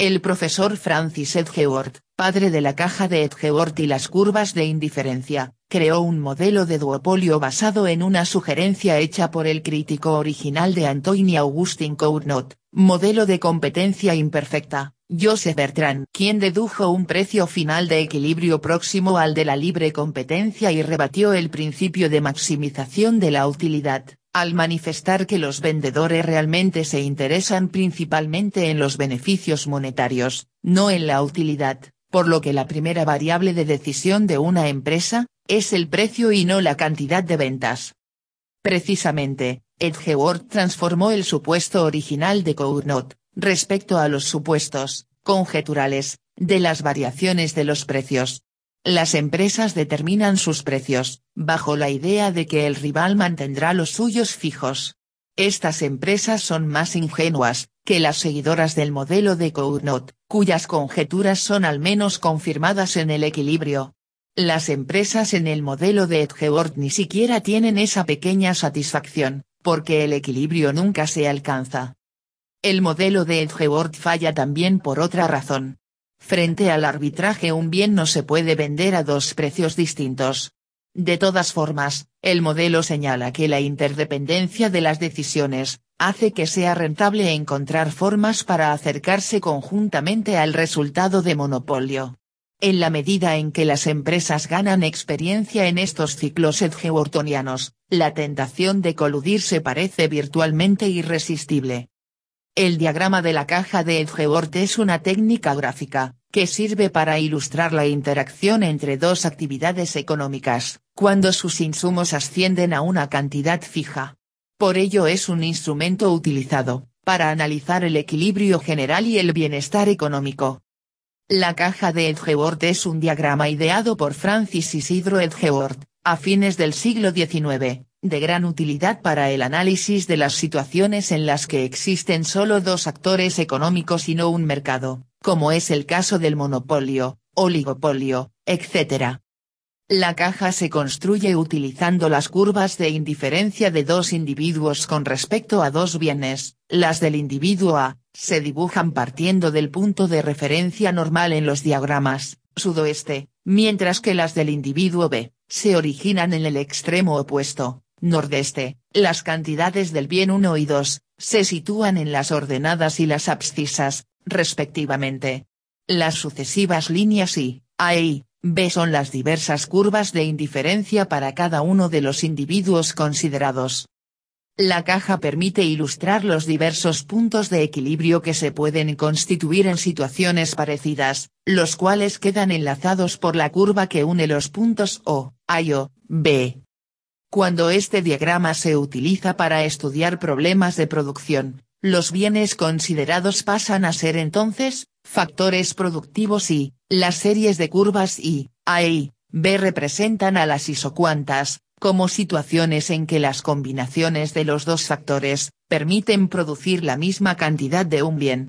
El profesor Francis Edgeworth, padre de la caja de Edgeworth y las curvas de indiferencia, creó un modelo de duopolio basado en una sugerencia hecha por el crítico original de Antoine Augustin Cournot, modelo de competencia imperfecta, Joseph Bertrand, quien dedujo un precio final de equilibrio próximo al de la libre competencia y rebatió el principio de maximización de la utilidad al manifestar que los vendedores realmente se interesan principalmente en los beneficios monetarios, no en la utilidad, por lo que la primera variable de decisión de una empresa, es el precio y no la cantidad de ventas. Precisamente, Edgeworth transformó el supuesto original de Cournot, respecto a los supuestos, conjeturales, de las variaciones de los precios, las empresas determinan sus precios, bajo la idea de que el rival mantendrá los suyos fijos. Estas empresas son más ingenuas, que las seguidoras del modelo de Cournot, cuyas conjeturas son al menos confirmadas en el equilibrio. Las empresas en el modelo de Edgeworth ni siquiera tienen esa pequeña satisfacción, porque el equilibrio nunca se alcanza. El modelo de Edgeworth falla también por otra razón, Frente al arbitraje un bien no se puede vender a dos precios distintos. De todas formas, el modelo señala que la interdependencia de las decisiones, hace que sea rentable encontrar formas para acercarse conjuntamente al resultado de monopolio. En la medida en que las empresas ganan experiencia en estos ciclos edgewortonianos, la tentación de coludirse parece virtualmente irresistible. El diagrama de la caja de Edgeworth es una técnica gráfica, que sirve para ilustrar la interacción entre dos actividades económicas, cuando sus insumos ascienden a una cantidad fija. Por ello es un instrumento utilizado, para analizar el equilibrio general y el bienestar económico. La caja de Edgeworth es un diagrama ideado por Francis Isidro Edgeworth, a fines del siglo XIX, de gran utilidad para el análisis de las situaciones en las que existen solo dos actores económicos y no un mercado, como es el caso del monopolio, oligopolio, etc. La caja se construye utilizando las curvas de indiferencia de dos individuos con respecto a dos bienes, las del individuo A, se dibujan partiendo del punto de referencia normal en los diagramas, sudoeste, mientras que las del individuo B, se originan en el extremo opuesto, nordeste, las cantidades del bien 1 y 2, se sitúan en las ordenadas y las abscisas, respectivamente. Las sucesivas líneas I, A y B son las diversas curvas de indiferencia para cada uno de los individuos considerados. La caja permite ilustrar los diversos puntos de equilibrio que se pueden constituir en situaciones parecidas, los cuales quedan enlazados por la curva que une los puntos O, A y O, B. Cuando este diagrama se utiliza para estudiar problemas de producción, los bienes considerados pasan a ser entonces, factores productivos y, las series de curvas I, A y B representan a las isocuantas, como situaciones en que las combinaciones de los dos factores, permiten producir la misma cantidad de un bien.